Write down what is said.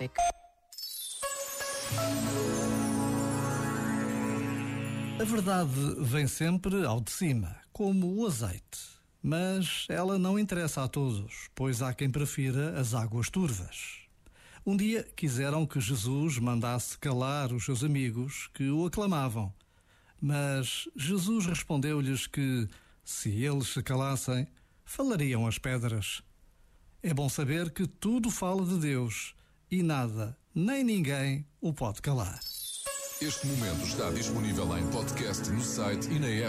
traffic. A verdade vem sempre ao de cima, como o azeite. Mas ela não interessa a todos, pois há quem prefira as águas turvas. Um dia quiseram que Jesus mandasse calar os seus amigos que o aclamavam. Mas Jesus respondeu-lhes que, se eles se calassem, falariam as pedras. É bom saber que tudo fala de Deus e nada, nem ninguém, o pode calar. Este momento está disponível em podcast no site e na app.